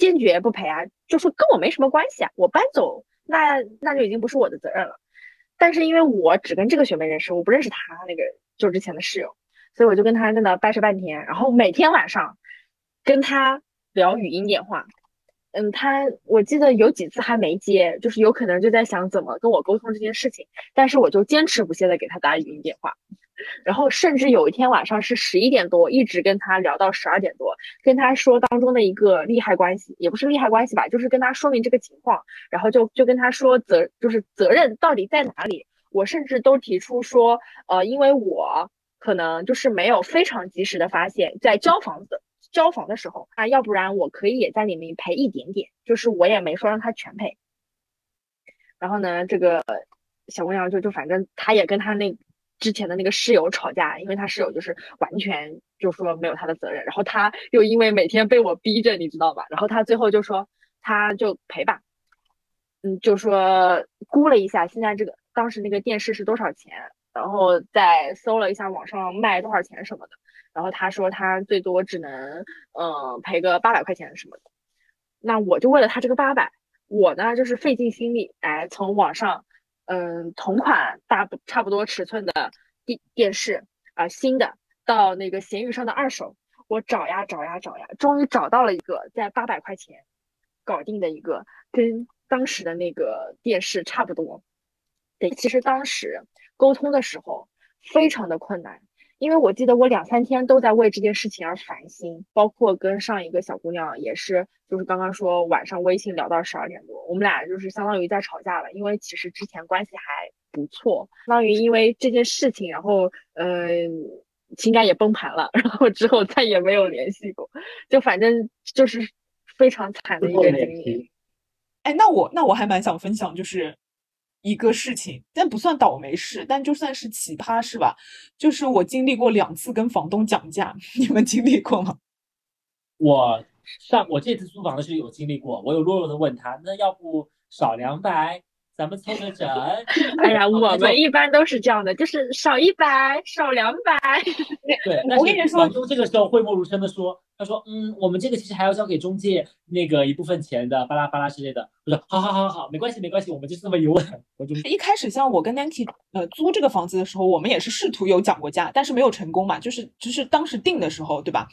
坚决不赔啊，就说跟我没什么关系啊，我搬走那那就已经不是我的责任了。但是因为我只跟这个学妹认识，我不认识她那个就是之前的室友，所以我就跟她在那掰扯半天，然后每天晚上跟她聊语音电话。嗯，她我记得有几次还没接，就是有可能就在想怎么跟我沟通这件事情，但是我就坚持不懈的给她打语音电话。然后甚至有一天晚上是十一点多，一直跟他聊到十二点多，跟他说当中的一个利害关系，也不是利害关系吧，就是跟他说明这个情况，然后就就跟他说责就是责任到底在哪里。我甚至都提出说，呃，因为我可能就是没有非常及时的发现，在交房子交房的时候啊，要不然我可以也在里面赔一点点，就是我也没说让他全赔。然后呢，这个小姑娘就就反正她也跟他那。之前的那个室友吵架，因为他室友就是完全就说没有他的责任，然后他又因为每天被我逼着，你知道吧？然后他最后就说他就赔吧，嗯，就说估了一下，现在这个当时那个电视是多少钱，然后再搜了一下网上卖多少钱什么的，然后他说他最多只能嗯赔个八百块钱什么的。那我就为了他这个八百，我呢就是费尽心力，哎，从网上。嗯，同款大差不多尺寸的电电视啊，新的到那个闲鱼上的二手，我找呀找呀找呀，终于找到了一个在八百块钱搞定的一个，跟当时的那个电视差不多。对，其实当时沟通的时候非常的困难。因为我记得我两三天都在为这件事情而烦心，包括跟上一个小姑娘也是，就是刚刚说晚上微信聊到十二点多，我们俩就是相当于在吵架了。因为其实之前关系还不错，相当于因为这件事情，然后嗯情感也崩盘了，然后之后再也没有联系过，就反正就是非常惨的一个经历。哎，那我那我还蛮想分享，就是。一个事情，但不算倒霉事，但就算是奇葩，是吧？就是我经历过两次跟房东讲价，[LAUGHS] 你们经历过吗？我上我这次租房的时候有经历过，我有弱弱的问他，那要不少两百？咱们凑个 [LAUGHS] 整。[LAUGHS] 哎呀，我们一般都是这样的，就是少一百，少两百。对，[LAUGHS] 我跟你说，房东这个时候讳莫如深的说，他说，嗯，我们这个其实还要交给中介那个一部分钱的，巴拉巴拉之类的。我说，好好好好好，没关系没关系，我们就是这么一问。我就一开始像我跟 Nancy 呃租这个房子的时候，我们也是试图有讲过价，但是没有成功嘛，就是就是当时定的时候，对吧？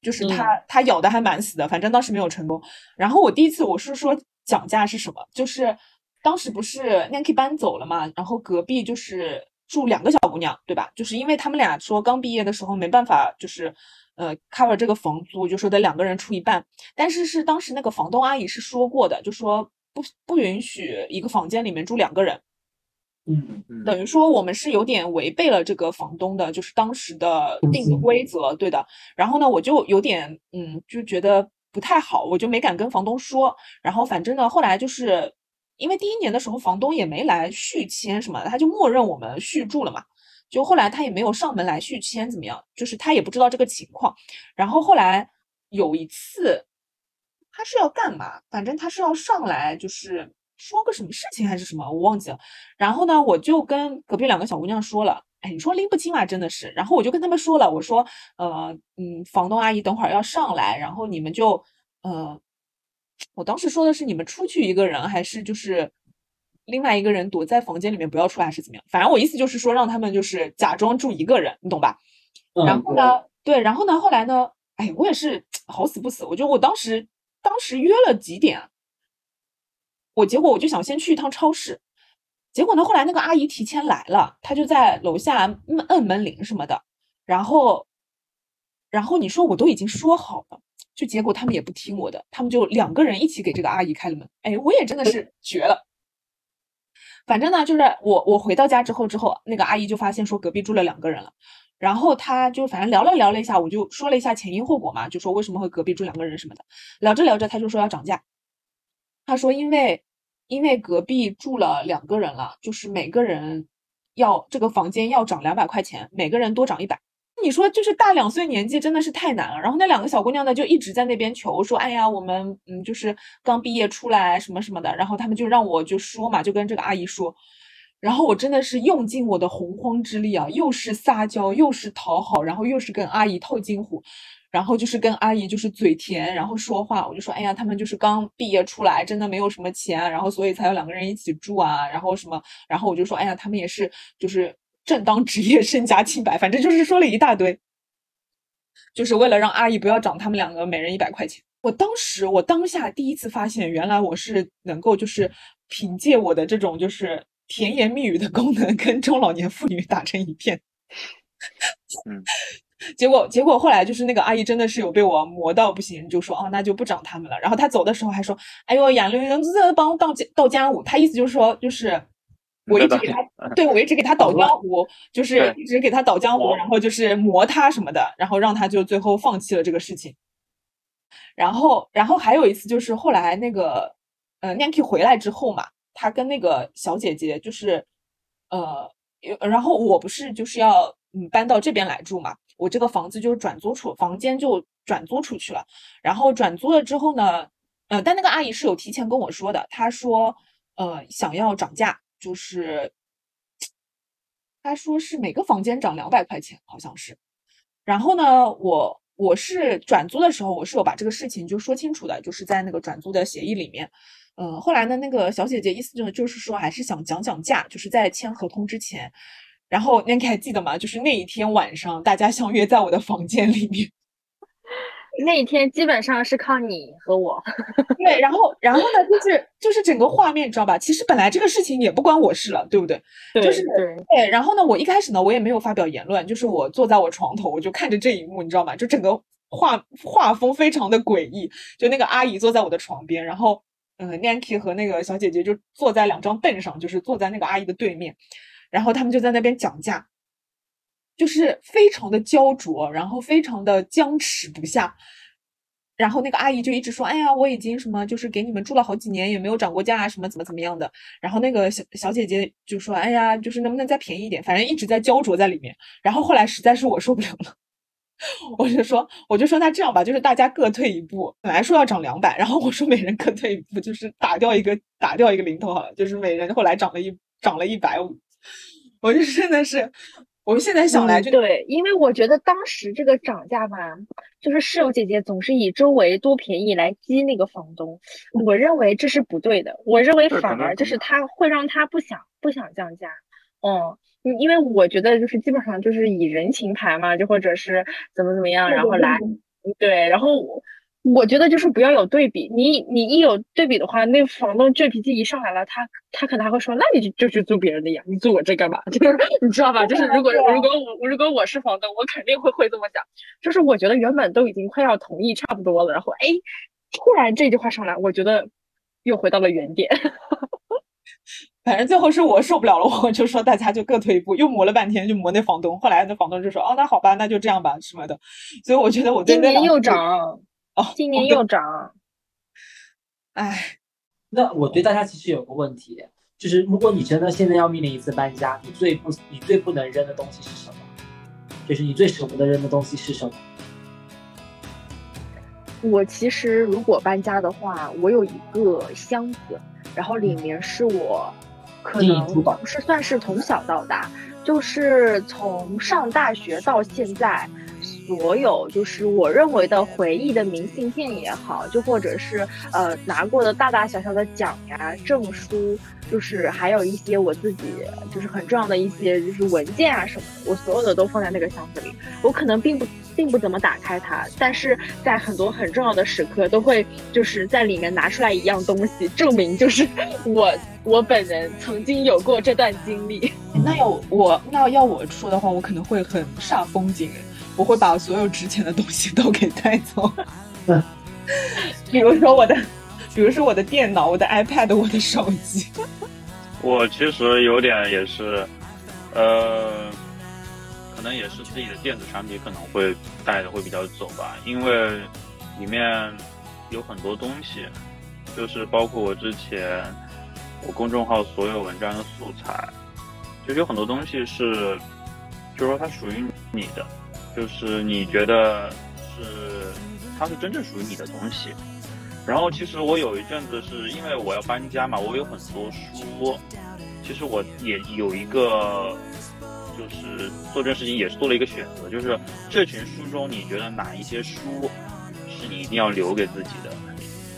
就是他他咬的还蛮死的，反正当时没有成功。然后我第一次我是说讲价是什么，就是。当时不是 Nancy 搬走了嘛，然后隔壁就是住两个小姑娘，对吧？就是因为他们俩说刚毕业的时候没办法，就是呃 cover 这个房租，就说得两个人出一半。但是是当时那个房东阿姨是说过的，就说不不允许一个房间里面住两个人。嗯，等于说我们是有点违背了这个房东的，就是当时的定的规则，对的。然后呢，我就有点嗯，就觉得不太好，我就没敢跟房东说。然后反正呢，后来就是。因为第一年的时候，房东也没来续签什么的，他就默认我们续住了嘛。就后来他也没有上门来续签，怎么样？就是他也不知道这个情况。然后后来有一次，他是要干嘛？反正他是要上来，就是说个什么事情还是什么，我忘记了。然后呢，我就跟隔壁两个小姑娘说了，哎，你说拎不清啊，真的是。然后我就跟他们说了，我说，呃，嗯，房东阿姨等会儿要上来，然后你们就，呃。我当时说的是你们出去一个人，还是就是另外一个人躲在房间里面不要出来，还是怎么样？反正我意思就是说让他们就是假装住一个人，你懂吧？然后呢，对，然后呢，后来呢，哎，我也是好死不死，我就我当时当时约了几点，我结果我就想先去一趟超市，结果呢，后来那个阿姨提前来了，她就在楼下摁摁门铃什么的，然后然后你说我都已经说好了。就结果他们也不听我的，他们就两个人一起给这个阿姨开了门。哎，我也真的是绝了。反正呢，就是我我回到家之后之后，那个阿姨就发现说隔壁住了两个人了，然后她就反正聊了聊了一下，我就说了一下前因后果嘛，就说为什么会隔壁住两个人什么的。聊着聊着，她就说要涨价。他说因为因为隔壁住了两个人了，就是每个人要这个房间要涨两百块钱，每个人多涨一百。你说就是大两岁年纪真的是太难了，然后那两个小姑娘呢就一直在那边求说，哎呀，我们嗯就是刚毕业出来什么什么的，然后他们就让我就说嘛，就跟这个阿姨说，然后我真的是用尽我的洪荒之力啊，又是撒娇，又是讨好，然后又是跟阿姨套近乎，然后就是跟阿姨就是嘴甜，然后说话，我就说，哎呀，他们就是刚毕业出来，真的没有什么钱，然后所以才有两个人一起住啊，然后什么，然后我就说，哎呀，他们也是就是。正当职业，身家清白，反正就是说了一大堆，就是为了让阿姨不要涨他们两个每人一百块钱。我当时，我当下第一次发现，原来我是能够就是凭借我的这种就是甜言蜜语的功能，[LAUGHS] 跟中老年妇女打成一片。嗯，[LAUGHS] 结果结果后来就是那个阿姨真的是有被我磨到不行，就说哦那就不涨他们了。然后她走的时候还说，哎呦杨丽人在帮我倒家倒家务。她意思就是说就是。我一直给他，对我一直给他倒江湖，就是一直给他倒江湖，然后就是磨他什么的，然后让他就最后放弃了这个事情。然后，然后还有一次就是后来那个，呃 n a n k y 回来之后嘛，他跟那个小姐姐就是，呃，然后我不是就是要嗯搬到这边来住嘛，我这个房子就转租出，房间就转租出去了。然后转租了之后呢，呃，但那个阿姨是有提前跟我说的，她说呃想要涨价，就是他说是每个房间涨两百块钱，好像是。然后呢，我我是转租的时候，我是有把这个事情就说清楚的，就是在那个转租的协议里面。呃，后来呢，那个小姐姐意思就就是说，还是想讲讲价，就是在签合同之前。然后，那你还记得吗？就是那一天晚上，大家相约在我的房间里面。那一天基本上是靠你和我。[LAUGHS] 对，然后，然后呢，就是就是整个画面，你知道吧？其实本来这个事情也不关我事了，对不对？对，就是对。对，然后呢，我一开始呢，我也没有发表言论，就是我坐在我床头，我就看着这一幕，你知道吗？就整个画画风非常的诡异，就那个阿姨坐在我的床边，然后。嗯，Nancy 和那个小姐姐就坐在两张凳上，就是坐在那个阿姨的对面，然后他们就在那边讲价，就是非常的焦灼，然后非常的僵持不下。然后那个阿姨就一直说：“哎呀，我已经什么，就是给你们住了好几年，也没有涨过价啊，什么怎么怎么样的。”然后那个小小姐姐就说：“哎呀，就是能不能再便宜一点？反正一直在焦灼在里面。”然后后来实在是我受不了了。[LAUGHS] 我就说，我就说，那这样吧，就是大家各退一步。本来说要涨两百，然后我说每人各退一步，就是打掉一个打掉一个零头好了，就是每人后来涨了一涨了一百五。我就真的是，我们现在想来就对，因为我觉得当时这个涨价吧，就是室友姐姐总是以周围多便宜来激那个房东，[LAUGHS] 我认为这是不对的。我认为反而就是他会让他不想不想降价，嗯。因为我觉得就是基本上就是以人情牌嘛，就或者是怎么怎么样，然后来，对，然后我我觉得就是不要有对比，你你一有对比的话，那房东倔脾气一上来了，他他可能还会说，那你就就去租别人的呀，你租我这干嘛？[LAUGHS] 就是你知道吧？就是如果如果我如果我是房东，我肯定会会这么想，就是我觉得原本都已经快要同意差不多了，然后哎，突然这句话上来，我觉得又回到了原点。[LAUGHS] 反正最后是我受不了了，我就说大家就各退一步，又磨了半天，就磨那房东。后来那房东就说：“哦，那好吧，那就这样吧，什么的。”所以我觉得我今年又涨哦，今年又涨。哎，那我对大家其实有个问题，就是如果你真的现在要面临一次搬家，你最不你最不能扔的东西是什么？就是你最舍不得扔的东西是什么？我其实如果搬家的话，我有一个箱子，然后里面是我。可能不是算是从小到大，就是从上大学到现在，所有就是我认为的回忆的明信片也好，就或者是呃拿过的大大小小的奖呀、证书，就是还有一些我自己就是很重要的一些就是文件啊什么的，我所有的都放在那个箱子里。我可能并不并不怎么打开它，但是在很多很重要的时刻都会就是在里面拿出来一样东西，证明就是 [LAUGHS] 我。我本人曾经有过这段经历，那要我那要我说的话，我可能会很煞风景，我会把所有值钱的东西都给带走，[LAUGHS] 比如说我的，比如说我的电脑、我的 iPad、我的手机。[LAUGHS] 我其实有点也是，呃，可能也是自己的电子产品可能会带的会比较走吧，因为里面有很多东西，就是包括我之前。我公众号所有文章的素材，就有很多东西是，就是说它属于你的，就是你觉得是它是真正属于你的东西。然后其实我有一阵子是因为我要搬家嘛，我有很多书，其实我也有一个，就是做这件事情也是做了一个选择，就是这群书中你觉得哪一些书是你一定要留给自己的，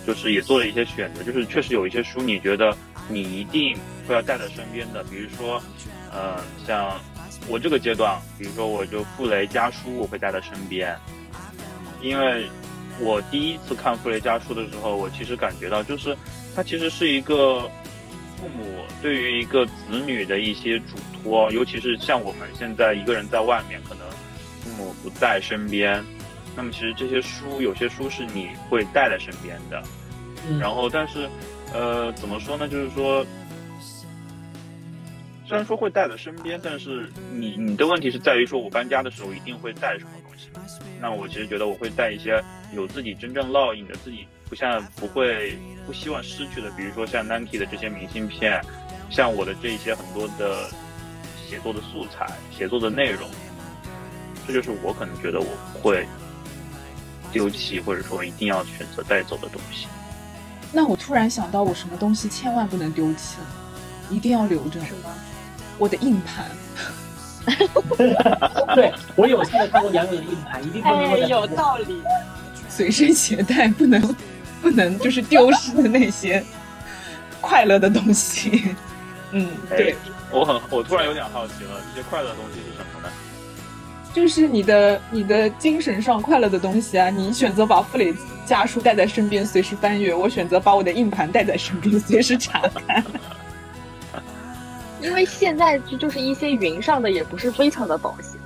就是也做了一些选择，就是确实有一些书你觉得。你一定会要带在身边的，比如说，呃，像我这个阶段，比如说我就傅雷家书，我会带在身边，因为我第一次看傅雷家书的时候，我其实感觉到，就是它其实是一个父母对于一个子女的一些嘱托，尤其是像我们现在一个人在外面，可能父母不在身边，那么其实这些书，有些书是你会带在身边的，然后但是。呃，怎么说呢？就是说，虽然说会带在身边，但是你你的问题是在于说，我搬家的时候一定会带什么东西？那我其实觉得我会带一些有自己真正烙印的，自己不像不会不希望失去的，比如说像 Nike 的这些明信片，像我的这一些很多的写作的素材、写作的内容。这就是我可能觉得我不会丢弃，或者说一定要选择带走的东西。那我突然想到，我什么东西千万不能丢弃，一定要留着？什么？我的硬盘。[LAUGHS] 对我有幸的看过杨柳的硬盘，一定会有道理。随身携带，不能不能就是丢失的那些快乐的东西。[LAUGHS] 嗯，对。我很，我突然有点好奇了，这些快乐的东西是什么呢？就是你的你的精神上快乐的东西啊！你选择把傅雷家书带在身边，随时翻阅；我选择把我的硬盘带在身边，随时查看。因为现在就就是一些云上的也不是非常的保险，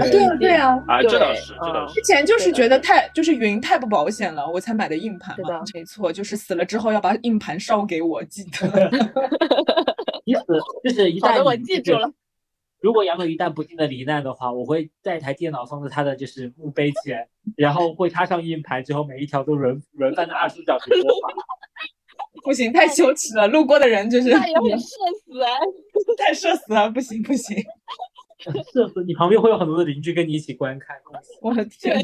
啊对啊对啊啊这倒是这倒是。之前就是觉得太就是云太不保险了，我才买的硬盘嘛。没错，就是死了之后要把硬盘烧给我，记得。[LAUGHS] [LAUGHS] 你死就是一旦我记住了。如果杨柳一旦不幸的罹难的话，我会带一台电脑放在他的就是墓碑前，然后会插上硬盘，之后每一条都轮轮番的二十四小时播放。不行，太羞耻了！路过的人就是那也会社死啊！[LAUGHS] 太社死了，不行不行，[LAUGHS] 社死！你旁边会有很多的邻居跟你一起观看。我的天！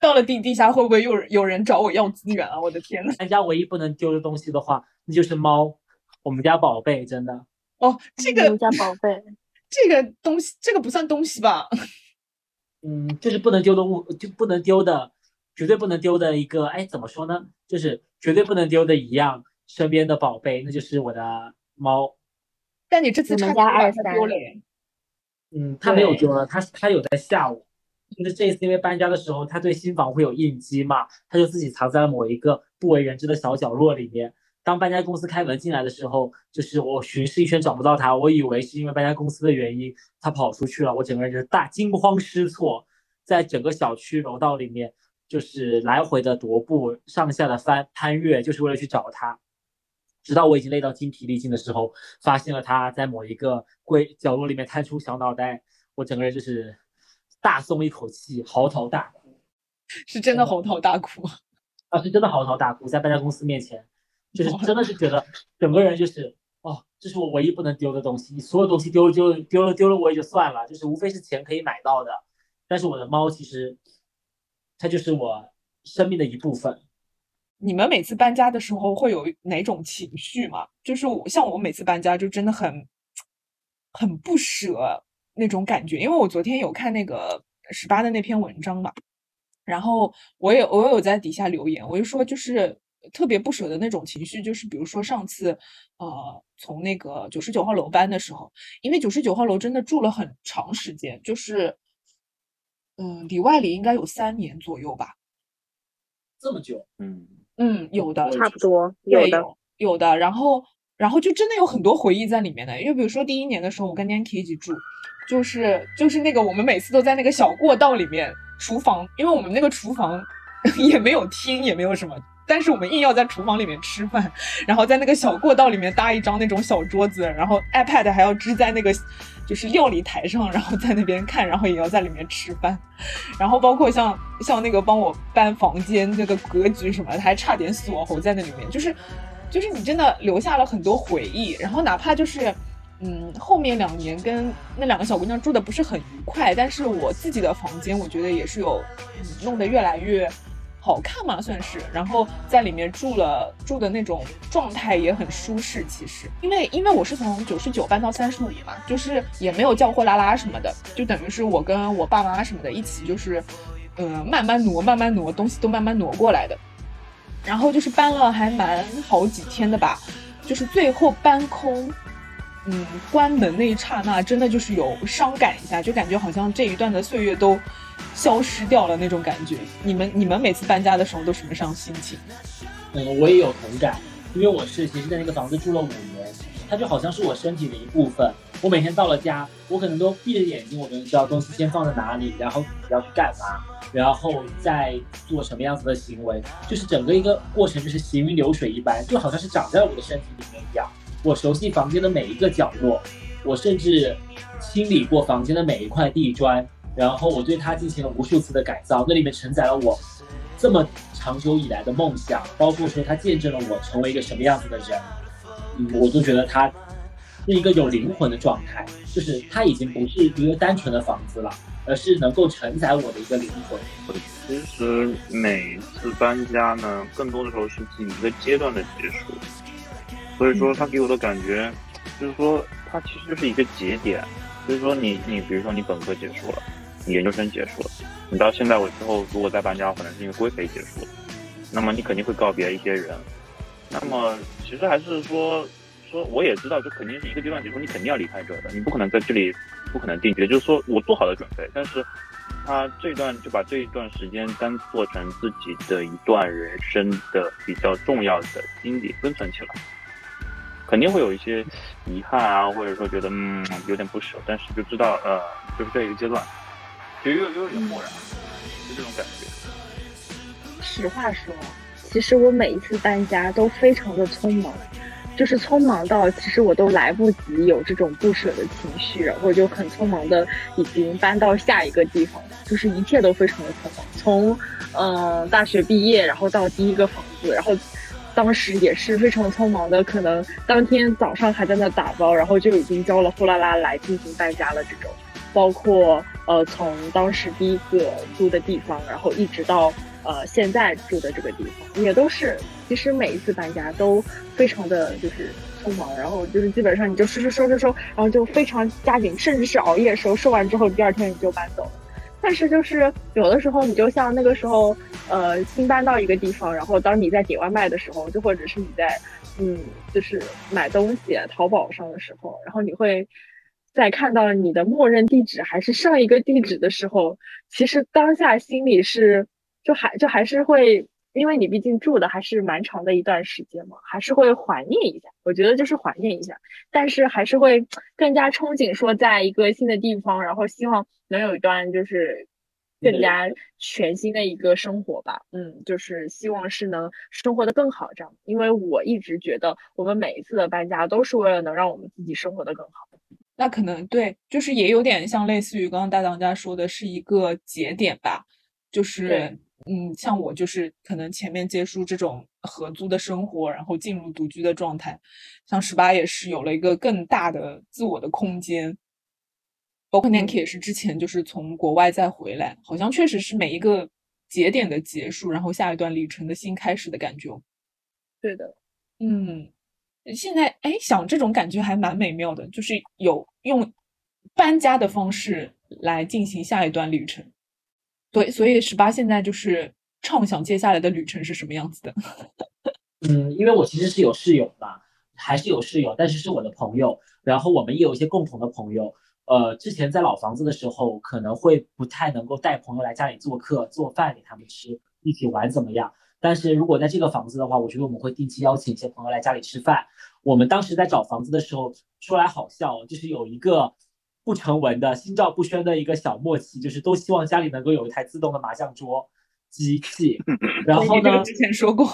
到了地地下会不会有有人找我要资源啊？我的天呐！咱家唯一不能丢的东西的话，那就是猫，我们家宝贝，真的。哦，这个我们家宝贝，这个东西，这个不算东西吧？[LAUGHS] 嗯，就是不能丢的物，就不能丢的。绝对不能丢的一个，哎，怎么说呢？就是绝对不能丢的一样身边的宝贝，那就是我的猫。但你这次差家二三丢了。嗯，他没有丢了，他他有在吓我。就是这一次因为搬家的时候，他对新房会有应激嘛，他就自己藏在了某一个不为人知的小角落里面。当搬家公司开门进来的时候，就是我巡视一圈找不到他，我以为是因为搬家公司的原因他跑出去了，我整个人就是大惊慌失措，在整个小区楼道里面。就是来回的踱步，上下的翻攀越，就是为了去找他。直到我已经累到精疲力尽的时候，发现了他在某一个柜角落里面探出小脑袋，我整个人就是大松一口气，嚎啕大哭。[LAUGHS] 是真的嚎啕大哭 [LAUGHS] 啊！是真的嚎啕大哭，在搬家公司面前，就是真的是觉得整个人就是哦，这是我唯一不能丢的东西。你所有东西丢了丢丢了丢了我也就算了，就是无非是钱可以买到的，但是我的猫其实。它就是我生命的一部分。你们每次搬家的时候会有哪种情绪吗？就是我像我每次搬家就真的很很不舍那种感觉。因为我昨天有看那个十八的那篇文章嘛，然后我也我有在底下留言，我就说就是特别不舍的那种情绪，就是比如说上次呃从那个九十九号楼搬的时候，因为九十九号楼真的住了很长时间，就是。嗯，里外里应该有三年左右吧，这么久？嗯嗯，有的，差不多，有的有的。然后然后就真的有很多回忆在里面的，因为比如说第一年的时候，我跟 Nancy 一起住，就是就是那个我们每次都在那个小过道里面，厨房，因为我们那个厨房 [LAUGHS] 也没有厅，也没有什么。但是我们硬要在厨房里面吃饭，[LAUGHS] 然后在那个小过道里面搭一张那种小桌子，然后 iPad 还要支在那个就是料理台上，然后在那边看，然后也要在里面吃饭，然后包括像像那个帮我搬房间那个格局什么的，还差点锁喉在那里面，就是就是你真的留下了很多回忆，然后哪怕就是嗯后面两年跟那两个小姑娘住的不是很愉快，但是我自己的房间我觉得也是有弄得越来越。好看嘛，算是，然后在里面住了住的那种状态也很舒适。其实，因为因为我是从九十九搬到三十五嘛，就是也没有叫货拉拉什么的，就等于是我跟我爸妈什么的一起，就是，呃，慢慢挪，慢慢挪，东西都慢慢挪过来的。然后就是搬了还蛮好几天的吧，就是最后搬空，嗯，关门那一刹那，真的就是有伤感一下，就感觉好像这一段的岁月都。消失掉了那种感觉。你们你们每次搬家的时候都什么上心情？嗯，我也有同感，因为我是其实在那个房子住了五年，它就好像是我身体的一部分。我每天到了家，我可能都闭着眼睛，我都知道东西先放在哪里，然后要去干嘛，然后再做什么样子的行为，就是整个一个过程就是行云流水一般，就好像是长在我的身体里面一样。我熟悉房间的每一个角落，我甚至清理过房间的每一块地砖。然后我对它进行了无数次的改造，那里面承载了我这么长久以来的梦想，包括说它见证了我成为一个什么样子的人，嗯，我都觉得它是一个有灵魂的状态，就是它已经不是一个单纯的房子了，而是能够承载我的一个灵魂。其实每次搬家呢，更多的时候是指一个阶段的结束，所以说它给我的感觉，就是说它其实就是一个节点。所以说你你比如说你本科结束了，你研究生结束了，你到现在我之后如果再搬家，可能是因为规培结束了，那么你肯定会告别一些人。那么其实还是说说我也知道，就肯定是一个阶段结束，你肯定要离开这的，你不可能在这里不可能定居。就是说我做好了准备，但是他这段就把这一段时间当做成自己的一段人生的比较重要的经历分存起来。肯定会有一些遗憾啊，或者说觉得嗯有点不舍，但是就知道呃就是这一个阶段，就又又有点漠然，就这种感觉。实话说，其实我每一次搬家都非常的匆忙，就是匆忙到其实我都来不及有这种不舍的情绪，然后就很匆忙的已经搬到下一个地方，就是一切都非常的匆忙。从嗯大学毕业，然后到第一个房子，然后。当时也是非常匆忙的，可能当天早上还在那打包，然后就已经交了货拉拉来进行搬家了。这种，包括呃从当时第一个租的地方，然后一直到呃现在住的这个地方，也都是其实每一次搬家都非常的就是匆忙，然后就是基本上你就收收收收收，然后就非常加紧，甚至是熬夜收，收完之后第二天你就搬走了。但是就是有的时候，你就像那个时候，呃，新搬到一个地方，然后当你在点外卖的时候，就或者是你在，嗯，就是买东西淘宝上的时候，然后你会在看到你的默认地址还是上一个地址的时候，其实当下心里是就还就还是会。因为你毕竟住的还是蛮长的一段时间嘛，还是会怀念一下。我觉得就是怀念一下，但是还是会更加憧憬说，在一个新的地方，然后希望能有一段就是更加全新的一个生活吧。嗯，就是希望是能生活的更好这样。因为我一直觉得，我们每一次的搬家都是为了能让我们自己生活的更好。那可能对，就是也有点像类似于刚刚大当家说的是一个节点吧，就是。嗯，像我就是可能前面接触这种合租的生活，然后进入独居的状态。像十八也是有了一个更大的自我的空间，包括 Nanki 也是之前就是从国外再回来，好像确实是每一个节点的结束，然后下一段旅程的新开始的感觉。对的，嗯，现在哎想这种感觉还蛮美妙的，就是有用搬家的方式来进行下一段旅程。对，所以十八现在就是畅想接下来的旅程是什么样子的。嗯，因为我其实是有室友嘛，还是有室友，但是是我的朋友。然后我们也有一些共同的朋友。呃，之前在老房子的时候，可能会不太能够带朋友来家里做客、做饭给他们吃，一起玩怎么样？但是如果在这个房子的话，我觉得我们会定期邀请一些朋友来家里吃饭。我们当时在找房子的时候，说来好笑，就是有一个。不成文的心照不宣的一个小默契，就是都希望家里能够有一台自动的麻将桌机器。[LAUGHS] 然后呢？之前说过。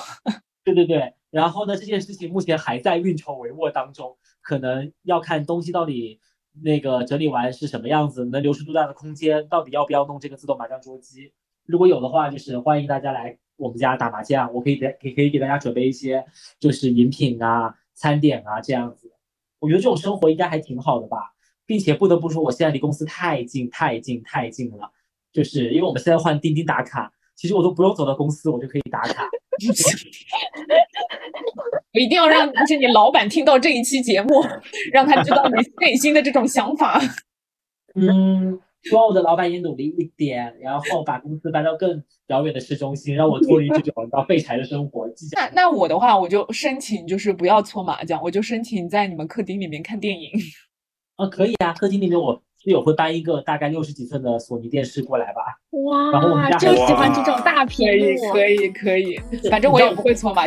对对对。然后呢？这件事情目前还在运筹帷幄当中，可能要看东西到底那个整理完是什么样子，能留出多大的空间，到底要不要弄这个自动麻将桌机。如果有的话，就是欢迎大家来我们家打麻将，我可以给可以可以给大家准备一些就是饮品啊、餐点啊这样子。我觉得这种生活应该还挺好的吧。并且不得不说，我现在离公司太近太近太近了，就是因为我们现在换钉钉打卡，其实我都不用走到公司，我就可以打卡。[LAUGHS] 我一定要让就是你老板听到这一期节目，让他知道你内心的这种想法。嗯，希望我的老板也努力一点，然后把公司搬到更遥远的市中心，让我脱离这种到废柴的生活。那那我的话，我就申请就是不要搓麻将，我就申请在你们客厅里面看电影。啊，可以啊，客厅里面我室友会搬一个大概六十几寸的索尼电视过来吧。哇，然后我们家就喜欢这种大屏幕，可以可以可以，反正我也不会搓麻